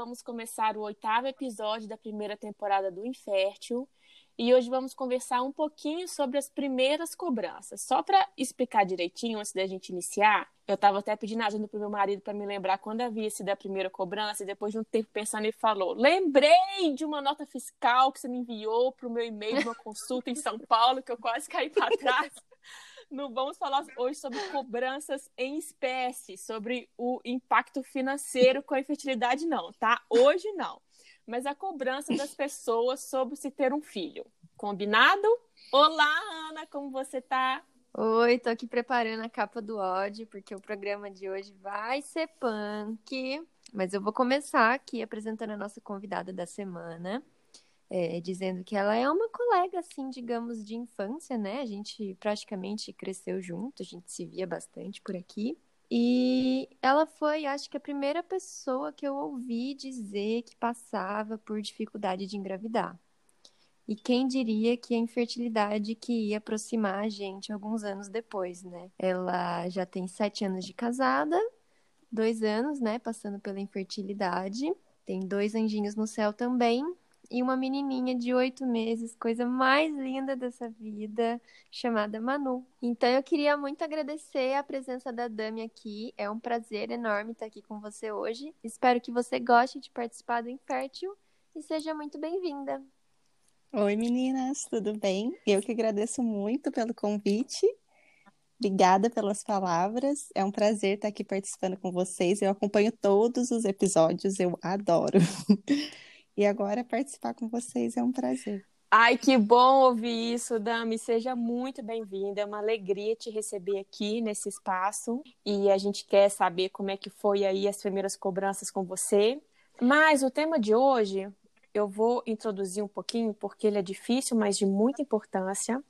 vamos começar o oitavo episódio da primeira temporada do Infértil. E hoje vamos conversar um pouquinho sobre as primeiras cobranças. Só para explicar direitinho, antes da gente iniciar, eu estava até pedindo ajuda para o meu marido para me lembrar quando havia sido a primeira cobrança. E depois de um tempo pensando, ele falou: Lembrei de uma nota fiscal que você me enviou para o meu e-mail de uma consulta em São Paulo, que eu quase caí para trás. Não vamos falar hoje sobre cobranças em espécie, sobre o impacto financeiro com a infertilidade, não, tá? Hoje não. Mas a cobrança das pessoas sobre se ter um filho. Combinado? Olá, Ana, como você tá? Oi, tô aqui preparando a capa do ódio, porque o programa de hoje vai ser punk. Mas eu vou começar aqui apresentando a nossa convidada da semana é, dizendo que ela é uma colega, assim, digamos, de infância, né? A gente praticamente cresceu junto, a gente se via bastante por aqui. E ela foi, acho que, a primeira pessoa que eu ouvi dizer que passava por dificuldade de engravidar. E quem diria que a infertilidade que ia aproximar a gente alguns anos depois, né? Ela já tem sete anos de casada, dois anos, né? Passando pela infertilidade. Tem dois anjinhos no céu também e uma menininha de oito meses, coisa mais linda dessa vida, chamada Manu. Então eu queria muito agradecer a presença da Dami aqui. É um prazer enorme estar aqui com você hoje. Espero que você goste de participar do Infértil e seja muito bem-vinda. Oi meninas, tudo bem? Eu que agradeço muito pelo convite. Obrigada pelas palavras. É um prazer estar aqui participando com vocês. Eu acompanho todos os episódios, eu adoro. E agora participar com vocês é um prazer. Ai, que bom ouvir isso, Dami. Seja muito bem-vinda. É uma alegria te receber aqui nesse espaço. E a gente quer saber como é que foi aí as primeiras cobranças com você. Mas o tema de hoje eu vou introduzir um pouquinho porque ele é difícil, mas de muita importância,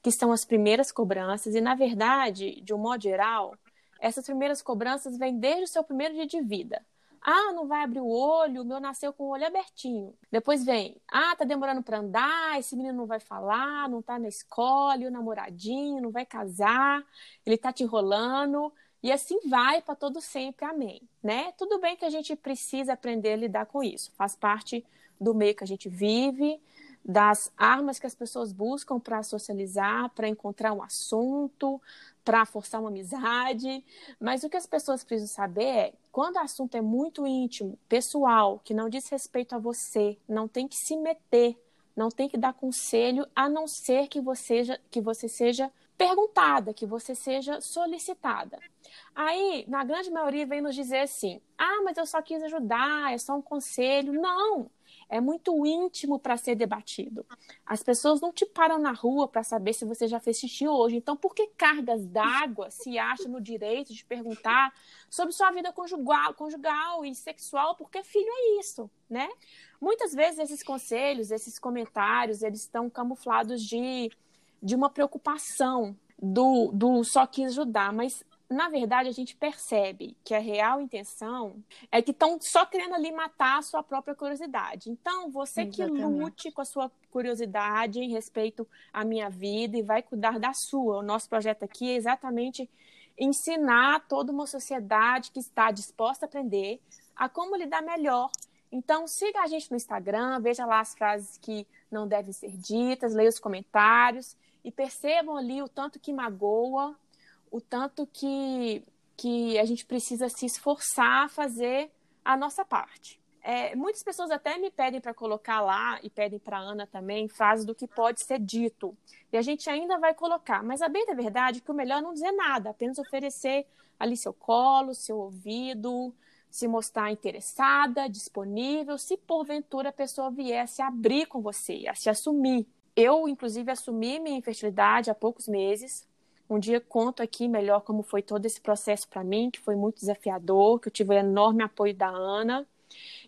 que são as primeiras cobranças. E na verdade, de um modo geral, essas primeiras cobranças vêm desde o seu primeiro dia de vida. Ah, não vai abrir o olho, o meu nasceu com o olho abertinho. Depois vem, ah, tá demorando para andar, esse menino não vai falar, não tá na escola, o namoradinho não vai casar, ele tá te enrolando. E assim vai para todo sempre, amém, né? Tudo bem que a gente precisa aprender a lidar com isso, faz parte do meio que a gente vive, das armas que as pessoas buscam para socializar, para encontrar um assunto, para forçar uma amizade. Mas o que as pessoas precisam saber é, quando o assunto é muito íntimo, pessoal, que não diz respeito a você, não tem que se meter, não tem que dar conselho, a não ser que você, que você seja perguntada, que você seja solicitada. Aí, na grande maioria, vem nos dizer assim: ah, mas eu só quis ajudar, é só um conselho. Não! É muito íntimo para ser debatido. As pessoas não te param na rua para saber se você já fez xixi hoje. Então, por que cargas d'água se acham no direito de perguntar sobre sua vida conjugal, conjugal e sexual? Porque filho é isso, né? Muitas vezes esses conselhos, esses comentários, eles estão camuflados de, de uma preocupação do, do só quis ajudar, mas na verdade, a gente percebe que a real intenção é que estão só querendo ali matar a sua própria curiosidade. Então, você Exatamente. que lute com a sua curiosidade em respeito à minha vida e vai cuidar da sua. O nosso projeto aqui é exatamente ensinar toda uma sociedade que está disposta a aprender a como lidar melhor. Então, siga a gente no Instagram, veja lá as frases que não devem ser ditas, leia os comentários e percebam ali o tanto que magoa o tanto que, que a gente precisa se esforçar a fazer a nossa parte. É, muitas pessoas até me pedem para colocar lá, e pedem para Ana também, frases do que pode ser dito. E a gente ainda vai colocar. Mas a bem da verdade é que o melhor é não dizer nada, apenas oferecer ali seu colo, seu ouvido, se mostrar interessada, disponível, se porventura a pessoa vier a se abrir com você, a se assumir. Eu, inclusive, assumi minha infertilidade há poucos meses, um dia conto aqui melhor como foi todo esse processo para mim, que foi muito desafiador, que eu tive o enorme apoio da Ana.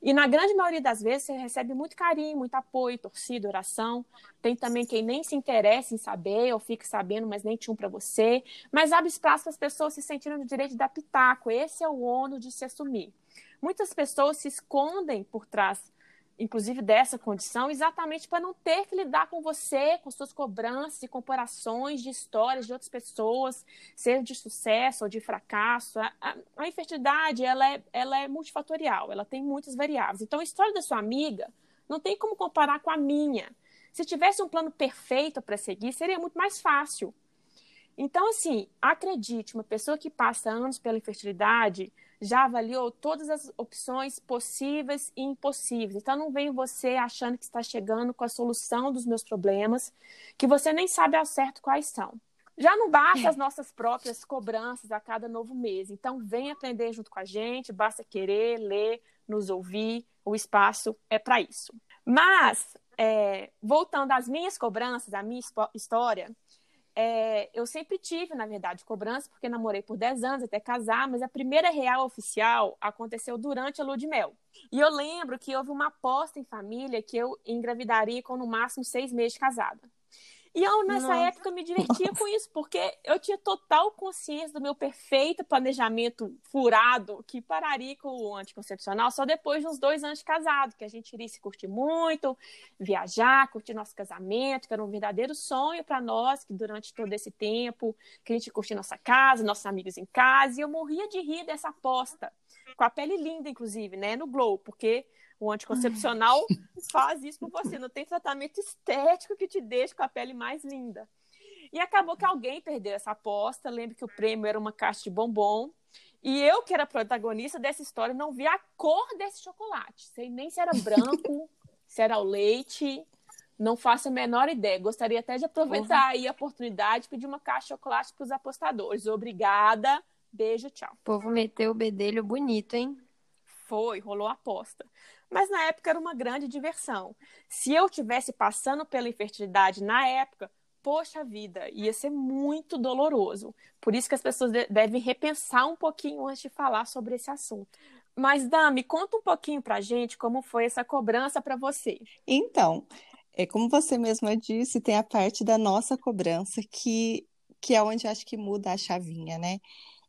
E na grande maioria das vezes você recebe muito carinho, muito apoio, torcida, oração. Tem também quem nem se interessa em saber ou fique sabendo, mas nem tinha um para você. Mas abre espaço para as pessoas se sentirem no direito de dar pitaco. Esse é o ônus de se assumir. Muitas pessoas se escondem por trás inclusive dessa condição, exatamente para não ter que lidar com você, com suas cobranças e comparações de histórias de outras pessoas, seja de sucesso ou de fracasso. A, a, a infertilidade ela é, ela é multifatorial, ela tem muitas variáveis. Então, a história da sua amiga não tem como comparar com a minha. Se tivesse um plano perfeito para seguir, seria muito mais fácil. Então, assim, acredite, uma pessoa que passa anos pela infertilidade já avaliou todas as opções possíveis e impossíveis. Então, não vem você achando que está chegando com a solução dos meus problemas, que você nem sabe ao certo quais são. Já não basta as nossas próprias cobranças a cada novo mês. Então, vem aprender junto com a gente, basta querer, ler, nos ouvir. O espaço é para isso. Mas, é, voltando às minhas cobranças, à minha história, é, eu sempre tive, na verdade, cobrança, porque namorei por 10 anos até casar, mas a primeira real oficial aconteceu durante a lua de mel. E eu lembro que houve uma aposta em família que eu engravidaria com no máximo seis meses de casada. E eu, nessa Nossa. época, me divertia com isso, porque eu tinha total consciência do meu perfeito planejamento furado, que pararia com o anticoncepcional só depois de uns dois anos de casado, que a gente iria se curtir muito, viajar, curtir nosso casamento, que era um verdadeiro sonho para nós, que durante todo esse tempo, que a gente curtia nossa casa, nossos amigos em casa, e eu morria de rir dessa aposta, com a pele linda, inclusive, né, no Glow, porque o anticoncepcional faz isso por você. Não tem tratamento estético que te deixe com a pele mais linda. E acabou que alguém perdeu essa aposta. Lembro que o prêmio era uma caixa de bombom. E eu, que era protagonista dessa história, não vi a cor desse chocolate. Sei nem se era branco, se era o leite. Não faço a menor ideia. Gostaria até de aproveitar uhum. aí a oportunidade de pedir uma caixa de chocolate para os apostadores. Obrigada. Beijo, tchau. O povo meteu o bedelho bonito, hein? Foi, rolou a aposta mas na época era uma grande diversão. Se eu tivesse passando pela infertilidade na época, poxa vida, ia ser muito doloroso. Por isso que as pessoas devem repensar um pouquinho antes de falar sobre esse assunto. Mas, Dami, conta um pouquinho pra gente como foi essa cobrança para você. Então, é como você mesma disse, tem a parte da nossa cobrança que, que é onde acho que muda a chavinha, né?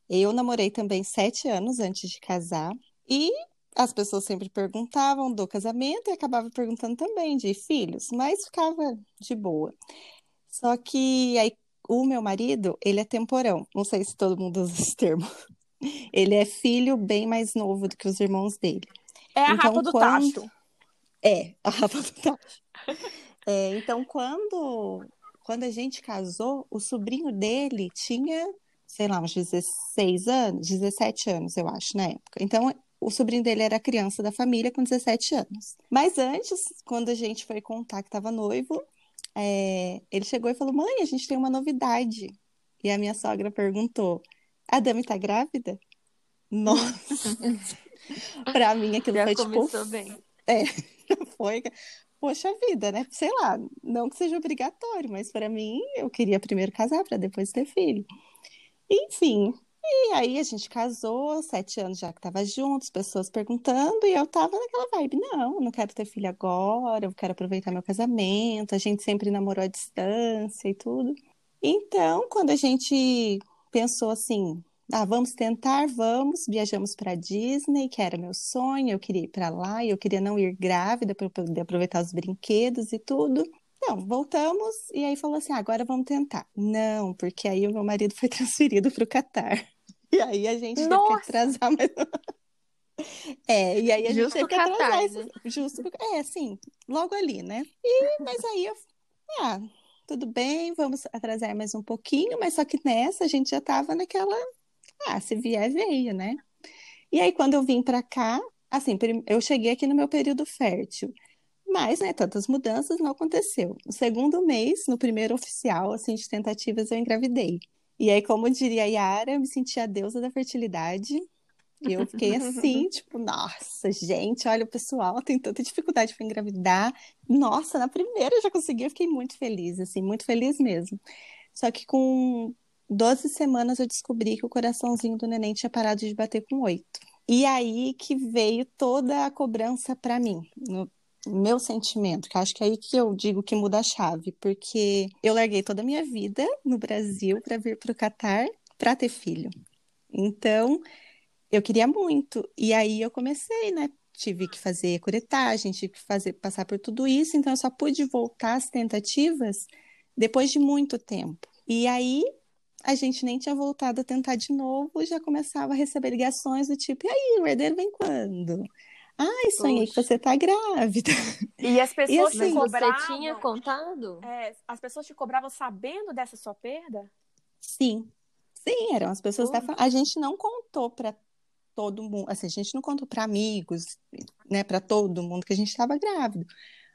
Eu namorei também sete anos antes de casar e as pessoas sempre perguntavam do casamento e acabava perguntando também de filhos, mas ficava de boa. Só que aí o meu marido, ele é temporão. Não sei se todo mundo usa esse termo. Ele é filho bem mais novo do que os irmãos dele. É a então, rapa do quando... tacho. É, a rapa do tacho. é, então, quando, quando a gente casou, o sobrinho dele tinha, sei lá, uns 16 anos, 17 anos, eu acho, na época. Então, o sobrinho dele era criança da família com 17 anos. Mas antes, quando a gente foi contar que estava noivo, é, ele chegou e falou: Mãe, a gente tem uma novidade. E a minha sogra perguntou: A Dami tá grávida? Nossa! pra mim aquilo Já foi tipo. bem. É, foi. Poxa vida, né? Sei lá, não que seja obrigatório, mas para mim eu queria primeiro casar para depois ter filho. Enfim, e aí a gente casou, sete anos já que tava juntos, pessoas perguntando, e eu tava naquela vibe, não, não quero ter filho agora, eu quero aproveitar meu casamento, a gente sempre namorou à distância e tudo. Então, quando a gente pensou assim, ah, vamos tentar, vamos, viajamos para Disney, que era meu sonho, eu queria ir para lá, e eu queria não ir grávida para poder aproveitar os brinquedos e tudo. Não, voltamos e aí falou assim: ah, agora vamos tentar. Não, porque aí o meu marido foi transferido para o Catar. E aí a gente Nossa. teve que atrasar mais. É, e aí a gente teve que atrasar. Catar, né? Justo, é, sim, logo ali, né? E, mas aí eu, ah, tudo bem, vamos atrasar mais um pouquinho, mas só que nessa a gente já tava naquela, ah, se vier, veio, né? E aí quando eu vim para cá, assim, eu cheguei aqui no meu período fértil. Mas, né, tantas mudanças não aconteceu. No segundo mês, no primeiro oficial, assim, de tentativas, eu engravidei. E aí, como diria a Yara, eu me senti a deusa da fertilidade. E eu fiquei assim, tipo, nossa, gente, olha, o pessoal tem tanta dificuldade para engravidar. Nossa, na primeira eu já consegui, eu fiquei muito feliz, assim, muito feliz mesmo. Só que com 12 semanas eu descobri que o coraçãozinho do neném tinha parado de bater com oito. E aí que veio toda a cobrança para mim. No meu sentimento, que acho que é aí que eu digo que muda a chave, porque eu larguei toda a minha vida no Brasil para vir para o Catar para ter filho. Então, eu queria muito. E aí eu comecei, né, tive que fazer curetagem, tive que fazer, passar por tudo isso, então eu só pude voltar às tentativas depois de muito tempo. E aí a gente nem tinha voltado a tentar de novo, já começava a receber ligações do tipo, e aí, o herdeiro vem quando? Ai, sonhei Poxa. que você tá grávida. E as pessoas e assim, te cobravam... Você tinha contado? É, as pessoas te cobravam sabendo dessa sua perda? Sim. Sim, eram as pessoas da A gente não contou para todo mundo, assim, a gente não contou para amigos, né, para todo mundo que a gente estava grávido.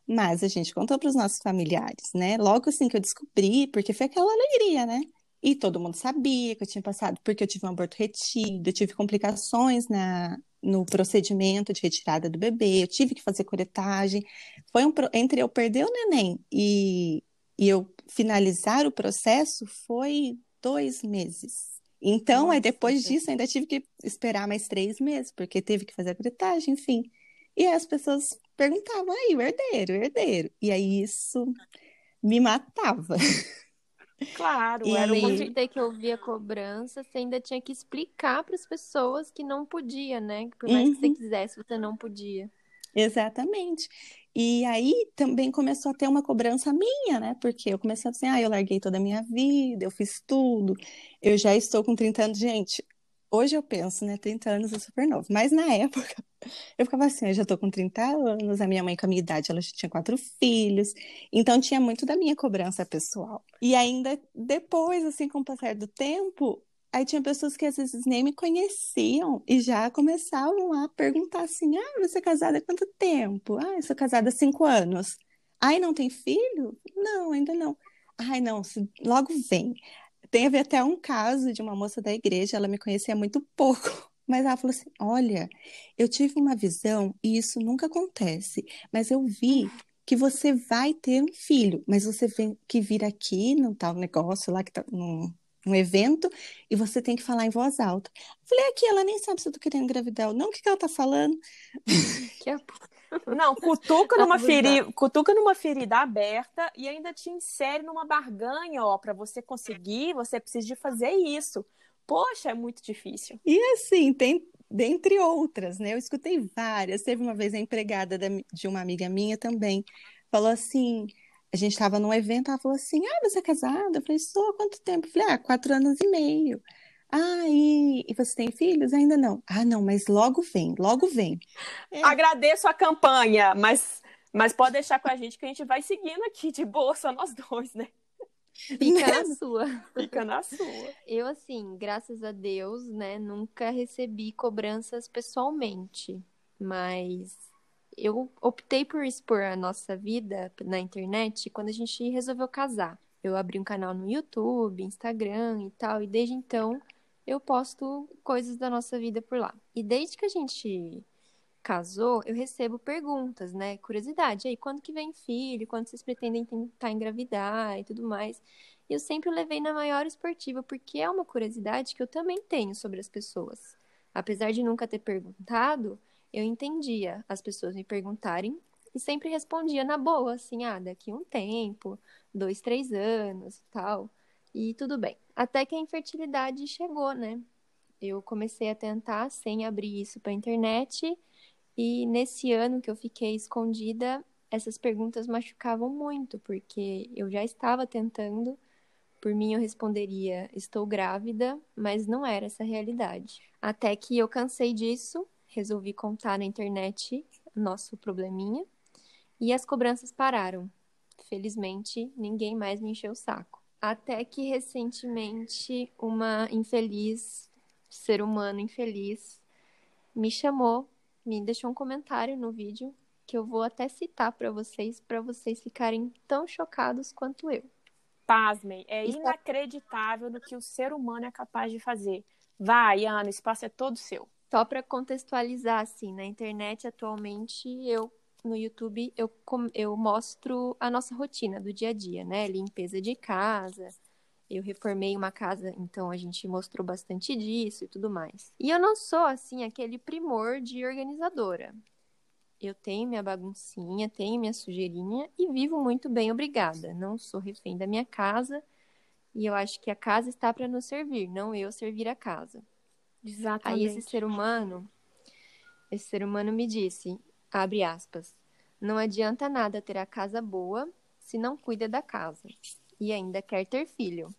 Mas a gente contou para os nossos familiares, né? Logo assim que eu descobri, porque foi aquela alegria, né? E todo mundo sabia que eu tinha passado, porque eu tive um aborto retido, eu tive complicações na, no procedimento de retirada do bebê, eu tive que fazer curetagem. Foi um, entre eu perder o neném e, e eu finalizar o processo, foi dois meses. Então, Nossa, aí depois disso, ainda tive que esperar mais três meses, porque teve que fazer a curetagem, enfim. E aí as pessoas perguntavam, aí, o herdeiro, o herdeiro. E aí isso me matava. Claro, e... era além de ter que ouvir a cobrança, você ainda tinha que explicar para as pessoas que não podia, né? Por mais uhum. que você uhum. quisesse, você não podia. Exatamente. E aí também começou a ter uma cobrança minha, né? Porque eu comecei a assim, ah, eu larguei toda a minha vida, eu fiz tudo, eu já estou com 30 anos. Gente, hoje eu penso, né? 30 anos é super novo. Mas na época, eu ficava assim, eu já estou com 30 anos, a minha mãe com a minha idade, ela já tinha quatro filhos. Então tinha muito da minha cobrança pessoal. E ainda depois, assim, com o passar do tempo, Aí tinha pessoas que às vezes nem me conheciam e já começavam a perguntar assim: ah, você é casada há quanto tempo? Ah, eu sou casada há cinco anos. Ai, não tem filho? Não, ainda não. Ai, não, logo vem. Tem a ver até um caso de uma moça da igreja, ela me conhecia muito pouco, mas ela falou assim: Olha, eu tive uma visão e isso nunca acontece, mas eu vi que você vai ter um filho, mas você vem que vir aqui no tal negócio lá que tá no, um evento e você tem que falar em voz alta. Falei, aqui, ela nem sabe se eu tô querendo engravidar ou não, o que, que ela tá falando? Que é... Não, cutuca numa, feri... cutuca numa ferida aberta e ainda te insere numa barganha, ó, para você conseguir, você precisa de fazer isso. Poxa, é muito difícil. E assim, tem dentre outras, né? Eu escutei várias. Teve uma vez a empregada de uma amiga minha também, falou assim: a gente estava num evento, ela falou assim: Ah, você é casada? Eu falei: Sou, há quanto tempo? Eu falei: Ah, quatro anos e meio. Ah, e, e você tem filhos? Ainda não. Ah, não, mas logo vem, logo vem. É. Agradeço a campanha, mas, mas pode deixar com a gente que a gente vai seguindo aqui de boa, só nós dois, né? Fica na sua. Fica na sua. Eu, assim, graças a Deus, né, nunca recebi cobranças pessoalmente. Mas eu optei por expor a nossa vida na internet quando a gente resolveu casar. Eu abri um canal no YouTube, Instagram e tal, e desde então eu posto coisas da nossa vida por lá. E desde que a gente casou, eu recebo perguntas, né? Curiosidade, aí quando que vem filho? Quando vocês pretendem tentar engravidar e tudo mais? E eu sempre levei na maior esportiva, porque é uma curiosidade que eu também tenho sobre as pessoas. Apesar de nunca ter perguntado, eu entendia as pessoas me perguntarem e sempre respondia na boa, assim, ah, daqui um tempo, dois, três anos e tal, e tudo bem. Até que a infertilidade chegou, né? Eu comecei a tentar sem abrir isso para internet e nesse ano que eu fiquei escondida, essas perguntas machucavam muito, porque eu já estava tentando. Por mim, eu responderia: estou grávida, mas não era essa a realidade. Até que eu cansei disso resolvi contar na internet nosso probleminha e as cobranças pararam. Felizmente, ninguém mais me encheu o saco. Até que recentemente uma infeliz, ser humano infeliz, me chamou, me deixou um comentário no vídeo que eu vou até citar para vocês, para vocês ficarem tão chocados quanto eu. Pasmem, é inacreditável no que o ser humano é capaz de fazer. Vai, Ana, o espaço é todo seu. Só para contextualizar, assim, na internet atualmente eu no YouTube eu, eu mostro a nossa rotina do dia a dia, né? Limpeza de casa. Eu reformei uma casa, então a gente mostrou bastante disso e tudo mais. E eu não sou, assim, aquele primor de organizadora. Eu tenho minha baguncinha, tenho minha sujeirinha e vivo muito bem, obrigada. Não sou refém da minha casa e eu acho que a casa está para nos servir, não eu servir a casa. Exatamente. Aí esse ser humano Esse ser humano me disse, abre aspas, não adianta nada ter a casa boa se não cuida da casa e ainda quer ter filho.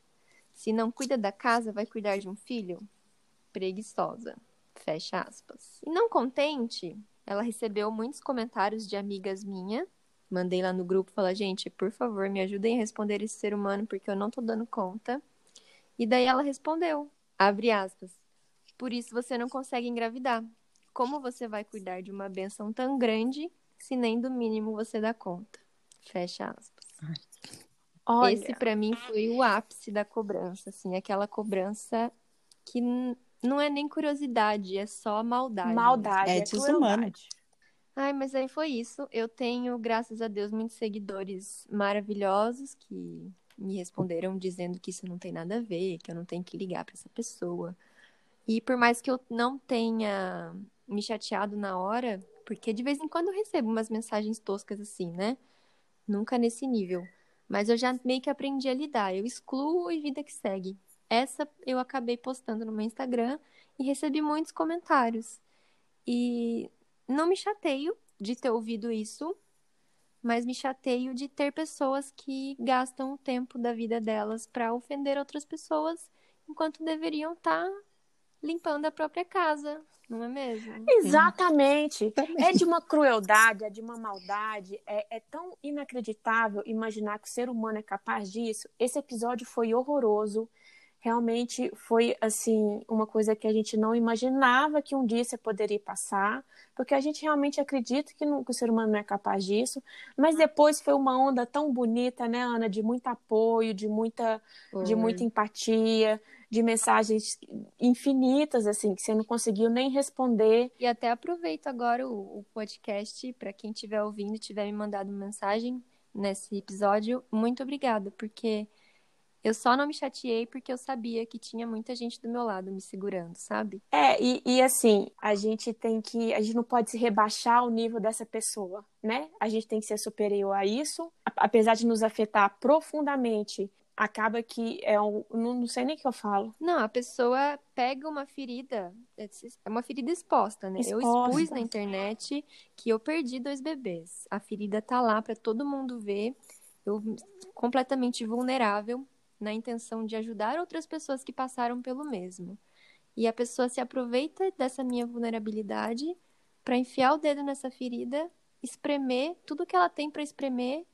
Se não cuida da casa, vai cuidar de um filho? Preguiçosa. Fecha aspas. E não contente, ela recebeu muitos comentários de amigas minhas. Mandei lá no grupo, falar, gente, por favor, me ajudem a responder esse ser humano, porque eu não tô dando conta. E daí ela respondeu, abre aspas, por isso você não consegue engravidar. Como você vai cuidar de uma benção tão grande se nem do mínimo você dá conta? Fecha aspas. Olha. Esse para mim foi o ápice da cobrança, assim, aquela cobrança que não é nem curiosidade, é só maldade. Maldade, é, é desumano. Ai, mas aí foi isso. Eu tenho, graças a Deus, muitos seguidores maravilhosos que me responderam dizendo que isso não tem nada a ver, que eu não tenho que ligar para essa pessoa. E por mais que eu não tenha me chateado na hora, porque de vez em quando eu recebo umas mensagens toscas assim, né? Nunca nesse nível. Mas eu já meio que aprendi a lidar. Eu excluo e vida que segue. Essa eu acabei postando no meu Instagram e recebi muitos comentários. E não me chateio de ter ouvido isso, mas me chateio de ter pessoas que gastam o tempo da vida delas para ofender outras pessoas, enquanto deveriam estar tá limpando a própria casa, não é mesmo? Exatamente. É de uma crueldade, é de uma maldade. É, é, tão inacreditável imaginar que o ser humano é capaz disso. Esse episódio foi horroroso. Realmente foi assim uma coisa que a gente não imaginava que um dia você poderia passar, porque a gente realmente acredita que, não, que o ser humano não é capaz disso. Mas depois foi uma onda tão bonita, né, Ana, de muito apoio, de muita, de muita empatia, de mensagens infinitas, assim, que você não conseguiu nem responder. E até aproveito agora o, o podcast para quem estiver ouvindo e tiver me mandado mensagem nesse episódio, muito obrigada, porque eu só não me chateei porque eu sabia que tinha muita gente do meu lado me segurando, sabe? É, e, e assim, a gente tem que. A gente não pode se rebaixar ao nível dessa pessoa, né? A gente tem que ser superior a isso, apesar de nos afetar profundamente acaba que é um. Não, não sei nem o que eu falo. Não, a pessoa pega uma ferida, é uma ferida exposta, né? Exposta. Eu expus na internet que eu perdi dois bebês. A ferida tá lá para todo mundo ver. Eu completamente vulnerável na intenção de ajudar outras pessoas que passaram pelo mesmo. E a pessoa se aproveita dessa minha vulnerabilidade para enfiar o dedo nessa ferida, espremer tudo que ela tem para espremer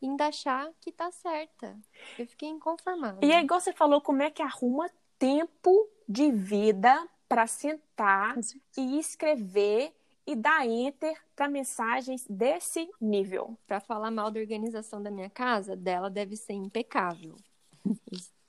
e ainda achar que tá certa. Eu fiquei inconformada. E é igual você falou, como é que arruma tempo de vida para sentar e escrever e dar enter para mensagens desse nível. Para falar mal da organização da minha casa, dela deve ser impecável.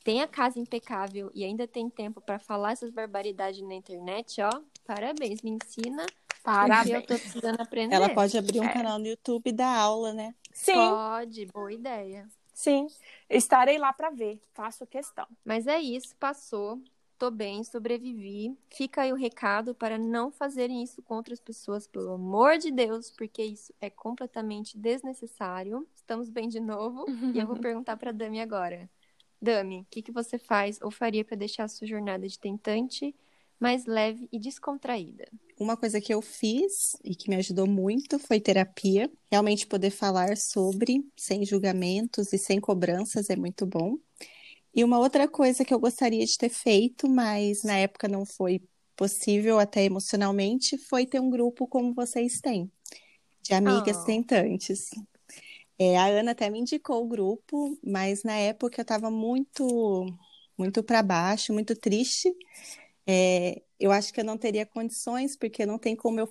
Tem a casa impecável e ainda tem tempo para falar essas barbaridades na internet, ó. Parabéns, me ensina. Parabéns. Eu tô precisando aprender. Ela pode abrir um é. canal no YouTube e dar aula, né? Sim. Pode, boa ideia. Sim, estarei lá para ver, faço questão. Mas é isso, passou. Tô bem, sobrevivi. Fica aí o recado para não fazerem isso com outras pessoas, pelo amor de Deus, porque isso é completamente desnecessário. Estamos bem de novo e eu vou perguntar para Dami agora. Dami, o que, que você faz ou faria para deixar a sua jornada de tentante mais leve e descontraída? Uma coisa que eu fiz e que me ajudou muito foi terapia. Realmente poder falar sobre, sem julgamentos e sem cobranças, é muito bom. E uma outra coisa que eu gostaria de ter feito, mas na época não foi possível, até emocionalmente, foi ter um grupo como vocês têm, de amigas oh. tentantes. É, a Ana até me indicou o grupo, mas na época eu estava muito, muito para baixo, muito triste. É, eu acho que eu não teria condições, porque não tem como eu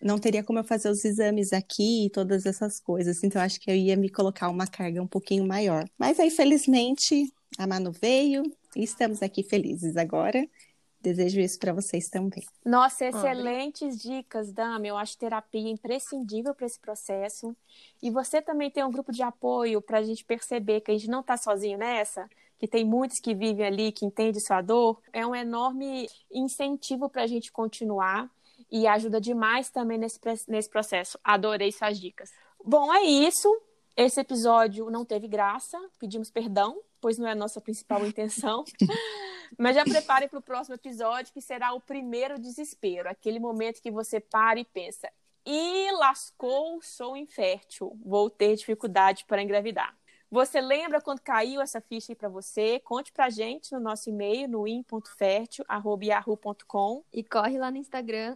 não teria como eu fazer os exames aqui e todas essas coisas. Então, acho que eu ia me colocar uma carga um pouquinho maior. Mas aí, felizmente, a Manu veio e estamos aqui felizes agora. Desejo isso para vocês também. Nossa, excelentes dicas, Dami. Eu acho terapia imprescindível para esse processo. E você também tem um grupo de apoio para a gente perceber que a gente não está sozinho nessa que tem muitos que vivem ali, que entendem sua dor, é um enorme incentivo para a gente continuar e ajuda demais também nesse, nesse processo. Adorei suas dicas. Bom, é isso. Esse episódio não teve graça, pedimos perdão, pois não é a nossa principal intenção. Mas já prepare para o próximo episódio, que será o primeiro desespero, aquele momento que você para e pensa: e lascou, sou infértil, vou ter dificuldade para engravidar. Você lembra quando caiu essa ficha aí para você? Conte pra gente no nosso e-mail, no in.fertil.yahoo.com. E corre lá no Instagram,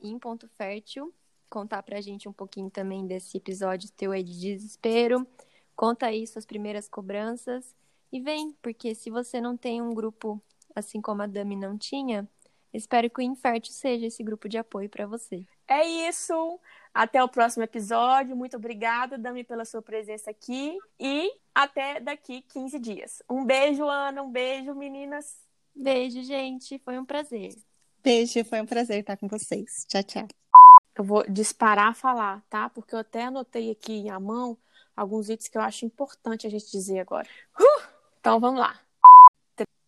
in.fertil, contar pra gente um pouquinho também desse episódio teu aí de desespero. Conta aí suas primeiras cobranças. E vem, porque se você não tem um grupo assim como a Dami não tinha, espero que o Infértil seja esse grupo de apoio para você. É isso. Até o próximo episódio. Muito obrigada, Dami, pela sua presença aqui. E até daqui 15 dias. Um beijo, Ana. Um beijo, meninas. Beijo, gente. Foi um prazer. Beijo, foi um prazer estar com vocês. Tchau, tchau. Eu vou disparar a falar, tá? Porque eu até anotei aqui à mão alguns itens que eu acho importante a gente dizer agora. Uh! Então vamos lá.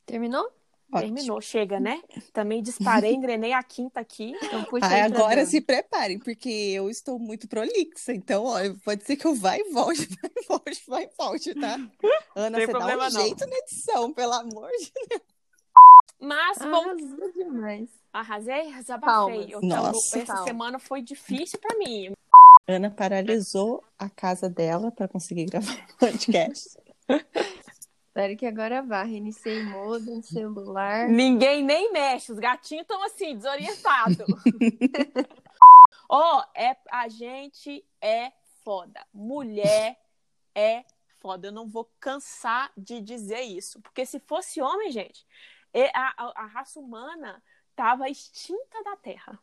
Terminou? Ótimo. Terminou, chega, né? Também disparei, engrenei a quinta aqui. Então puxa Ai, agora se preparem, porque eu estou muito prolixa. Então, ó, pode ser que eu vá e volte, vai e volte, vai e volte, tá? Ana, Tem você dá problema um não. jeito na edição, pelo amor de Mas vou... Arrasou demais. arrasei, desabafei. Eu, Nossa. essa Palmas. semana foi difícil pra mim. Ana paralisou a casa dela para conseguir gravar o podcast. Espero que agora vá. Reiniciei modem, celular. Ninguém nem mexe, os gatinhos estão assim, desorientados. Ó, é, a gente é foda. Mulher é foda. Eu não vou cansar de dizer isso. Porque se fosse homem, gente, a, a- a raça humana tava extinta da Terra.